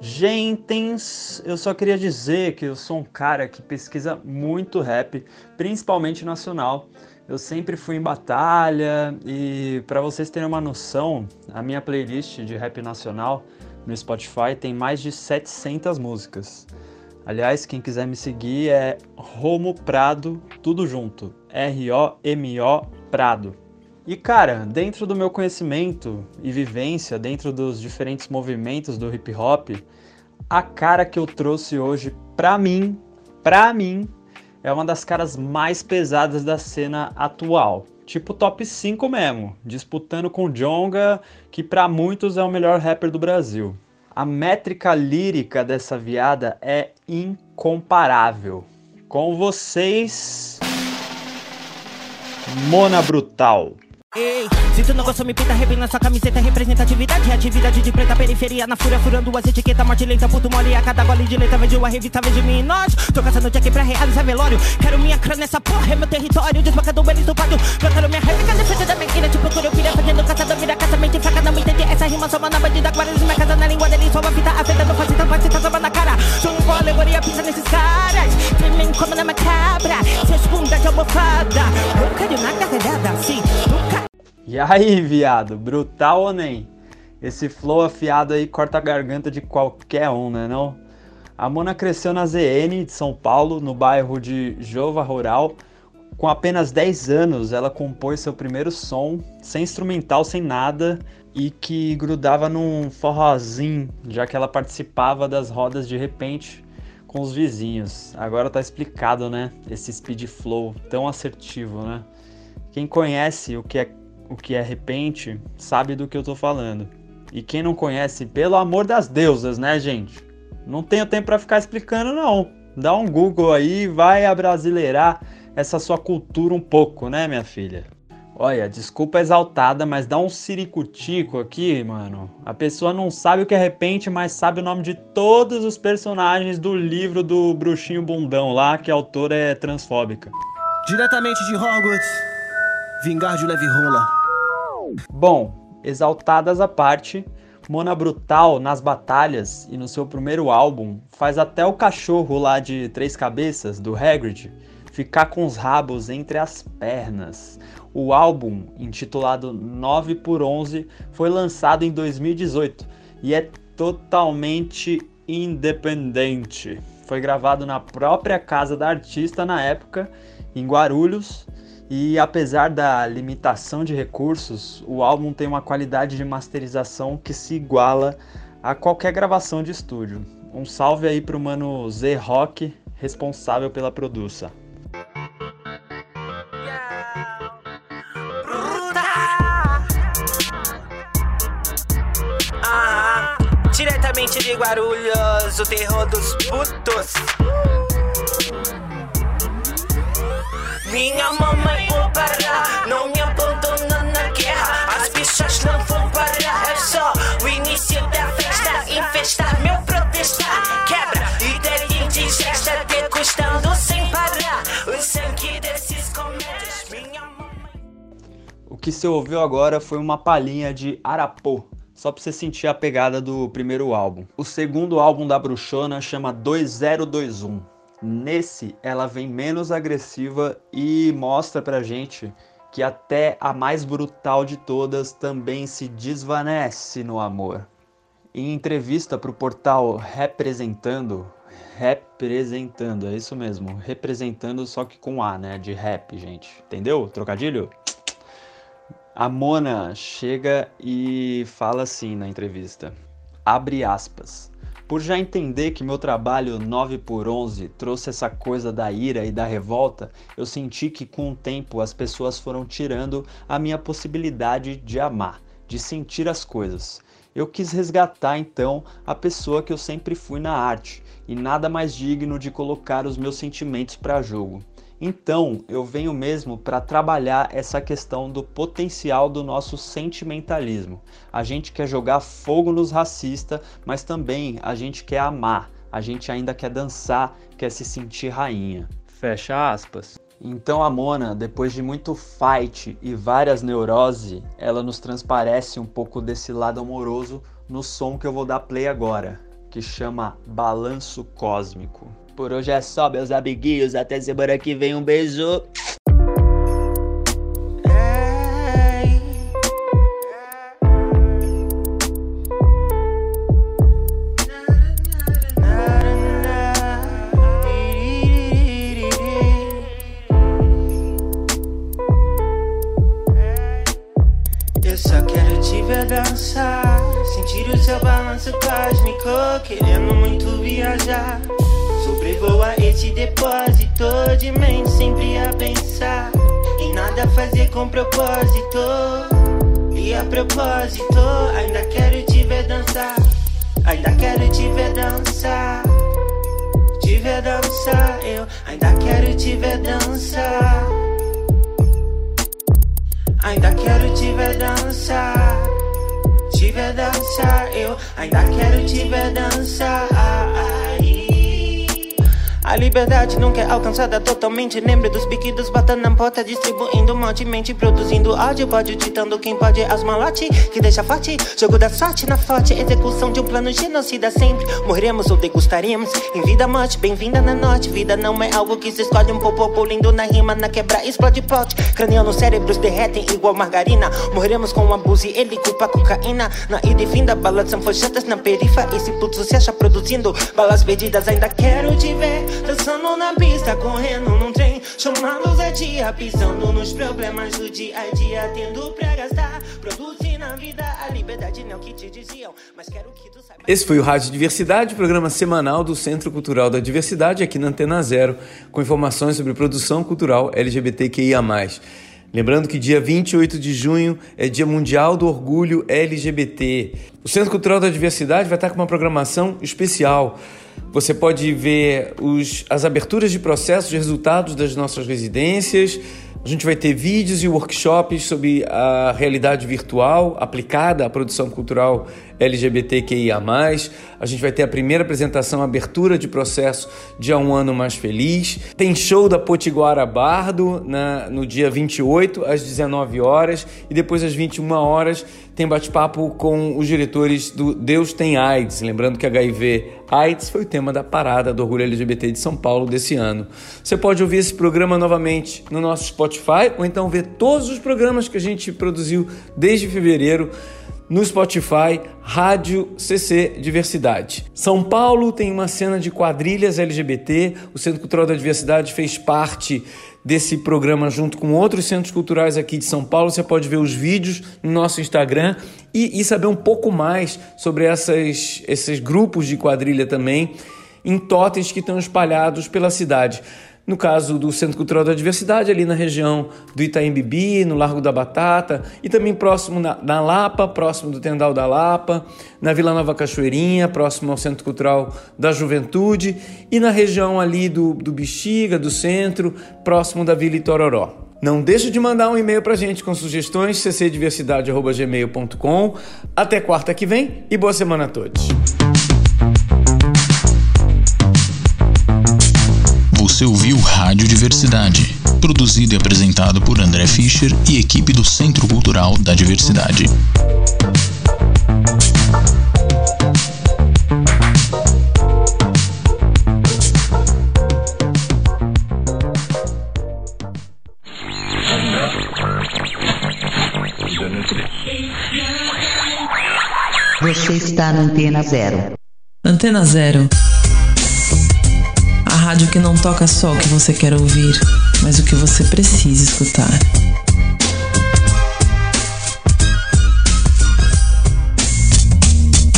Gentens, eu só queria dizer que eu sou um cara que pesquisa muito rap, principalmente nacional. Eu sempre fui em batalha e para vocês terem uma noção, a minha playlist de rap nacional no Spotify tem mais de 700 músicas. Aliás, quem quiser me seguir é Romo Prado, tudo junto. R-O-M-O Prado. E cara, dentro do meu conhecimento e vivência, dentro dos diferentes movimentos do hip hop, a cara que eu trouxe hoje pra mim, pra mim, é uma das caras mais pesadas da cena atual. Tipo top 5 mesmo, disputando com Jonga, que pra muitos é o melhor rapper do Brasil. A métrica lírica dessa viada é incomparável. Com vocês, Mona Brutal. Se tu não gostou, me pinta, rebina sua camiseta, representatividade, atividade de preta, periferia, na fúria, furando as etiquetas, morte lenta, puto mole, a cada gole de letra, vende uma revista, vende mim, nós. Tô caçando jack pra realizar velório, quero minha crânio nessa porra, é meu território, desbancado, eles do pátio, trocando minha réplica, defesa da mentira, tipo curupira, fazendo caçador, vira caça, mente fraca, não entende essa rima, só na bandida, guardas, minha casa na língua dele, só uma fita, afeta, não faz então, tá na cara, sou um alegoria, pisa nesses caras, tremem como na macabra, seus bunda de almofada, eu quero na carregada, sim, nunca. E aí, viado, brutal ou nem? Esse flow afiado aí corta a garganta de qualquer um, né não? A Mona cresceu na ZN de São Paulo, no bairro de Jova Rural. Com apenas 10 anos, ela compôs seu primeiro som, sem instrumental, sem nada, e que grudava num forrozinho, já que ela participava das rodas de repente com os vizinhos. Agora tá explicado, né? Esse speed flow tão assertivo, né? Quem conhece o que é o que é repente sabe do que eu tô falando. E quem não conhece, pelo amor das deusas, né, gente? Não tenho tempo para ficar explicando, não. Dá um Google aí, vai abrasileirar essa sua cultura um pouco, né, minha filha? Olha, desculpa exaltada, mas dá um ciricutico aqui, mano. A pessoa não sabe o que é repente, mas sabe o nome de todos os personagens do livro do bruxinho bundão lá, que a autora é transfóbica. Diretamente de Hogwarts, vingar de leve rola. Bom, exaltadas à parte, Mona Brutal nas batalhas e no seu primeiro álbum faz até o cachorro lá de três cabeças do Hagrid ficar com os rabos entre as pernas. O álbum, intitulado 9 por 11, foi lançado em 2018 e é totalmente independente. Foi gravado na própria casa da artista na época, em Guarulhos, e apesar da limitação de recursos, o álbum tem uma qualidade de masterização que se iguala a qualquer gravação de estúdio. Um salve aí pro mano Z Rock, responsável pela produção. Ah, diretamente de Guarulhos, o terror dos putos. Minha mamãe vou parar, não me abandona na guerra. As bichas não vão parar, é só o início da festa. Infestar meu protestar, quebra ideia indigesta, degustando sem parar. O sangue desses comédias, minha O que você ouviu agora foi uma palhinha de Arapô, só pra você sentir a pegada do primeiro álbum. O segundo álbum da Bruxona chama 2021. Nesse, ela vem menos agressiva e mostra pra gente que até a mais brutal de todas também se desvanece no amor. Em entrevista para o portal Representando, representando, é isso mesmo, representando só que com A, né, de rap, gente. Entendeu? Trocadilho? A Mona chega e fala assim na entrevista. Abre aspas. Por já entender que meu trabalho 9 por 11 trouxe essa coisa da ira e da revolta, eu senti que com o tempo as pessoas foram tirando a minha possibilidade de amar, de sentir as coisas. Eu quis resgatar então a pessoa que eu sempre fui na arte, e nada mais digno de colocar os meus sentimentos para jogo. Então, eu venho mesmo para trabalhar essa questão do potencial do nosso sentimentalismo. A gente quer jogar fogo nos racistas, mas também a gente quer amar, a gente ainda quer dançar, quer se sentir rainha. Fecha aspas. Então a Mona, depois de muito fight e várias neuroses, ela nos transparece um pouco desse lado amoroso no som que eu vou dar play agora, que chama Balanço Cósmico. Por hoje é só, meus amiguinhos. Até semana que vem. Um beijo. Eu só quero te ver dançar, sentir o seu balanço cósmico, querendo muito viajar. Sobrevoa esse depósito de mente sempre a pensar em nada fazer com propósito. E a propósito, ainda quero te ver dançar, ainda quero te ver dançar. Te ver dançar, eu ainda quero te ver dançar. ainda quero te ver dançar. Te ver dançar, eu ainda quero te ver dançar. A liberdade nunca é alcançada totalmente. Lembre dos biquidos batendo na porta, distribuindo montemente, produzindo áudio, pode ditando quem pode as malote, que deixa forte. Jogo da sorte na forte execução de um plano genocida sempre. Morreremos ou degustaríamos em vida morte. Bem-vinda na norte. Vida não é algo que se escolhe um popô lindo na rima, na quebra, explode pote. Craniano, cérebros derretem igual margarina. Morreremos com abuso e ele culpa cocaína. Na ida e vinda, balas são forjadas na perifa. Esse puto se acha produzindo balas perdidas. Ainda quero te ver dançando na pista, correndo num trem. Chamando Zé Dia, pisando nos problemas do dia a dia, tendo pra gastar. Produzir na vida a liberdade, não é o que te diziam. Mas quero que tu saiba. Esse foi o Rádio Diversidade, programa semanal do Centro Cultural da Diversidade, aqui na Antena Zero, com informações sobre produção cultural LGBTQIA. Lembrando que dia 28 de junho é Dia Mundial do Orgulho LGBT. O Centro Cultural da Diversidade vai estar com uma programação especial. Você pode ver os, as aberturas de processos, resultados das nossas residências. A gente vai ter vídeos e workshops sobre a realidade virtual aplicada à produção cultural LGBTQIA. A gente vai ter a primeira apresentação, abertura de processo de Um Ano Mais Feliz. Tem show da Potiguara Bardo na, no dia 28, às 19 horas, e depois às 21 horas tem bate-papo com os diretores do Deus Tem AIDS. Lembrando que HIV AIDS foi o tema da parada do Orgulho LGBT de São Paulo desse ano. Você pode ouvir esse programa novamente no nosso Spotify ou então ver todos os programas que a gente produziu desde fevereiro no Spotify, Rádio CC Diversidade. São Paulo tem uma cena de quadrilhas LGBT, o Centro Cultural da Diversidade fez parte desse programa junto com outros centros culturais aqui de São Paulo. Você pode ver os vídeos no nosso Instagram e, e saber um pouco mais sobre essas, esses grupos de quadrilha também em totens que estão espalhados pela cidade. No caso do Centro Cultural da Diversidade, ali na região do Itaim Bibi, no Largo da Batata, e também próximo na, Lapa, próximo do Tendal da Lapa, na Vila Nova Cachoeirinha, próximo ao Centro Cultural da Juventude, e na região ali do, do Bexiga, do centro, próximo da Vila Itororó. Não deixe de mandar um e-mail pra gente com sugestões, ccdiversidade.gmail.com. Até quarta que vem e boa semana a todos. Você ouviu Rádio Diversidade, produzido e apresentado por André Fischer e equipe do Centro Cultural da Diversidade. Você está na Antena Zero. Antena Zero. Rádio que não toca só o que você quer ouvir, mas o que você precisa escutar.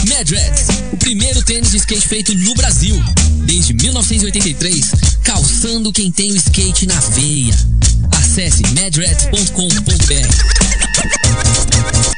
Madreds, o primeiro tênis de skate feito no Brasil. Desde 1983, calçando quem tem o skate na veia. Acesse madreds.com.br.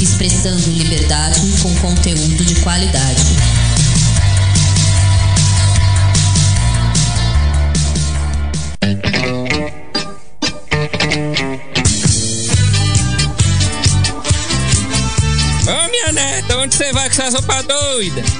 Expressando liberdade com conteúdo de qualidade. Ô minha neta, onde você vai com essas roupas doidas?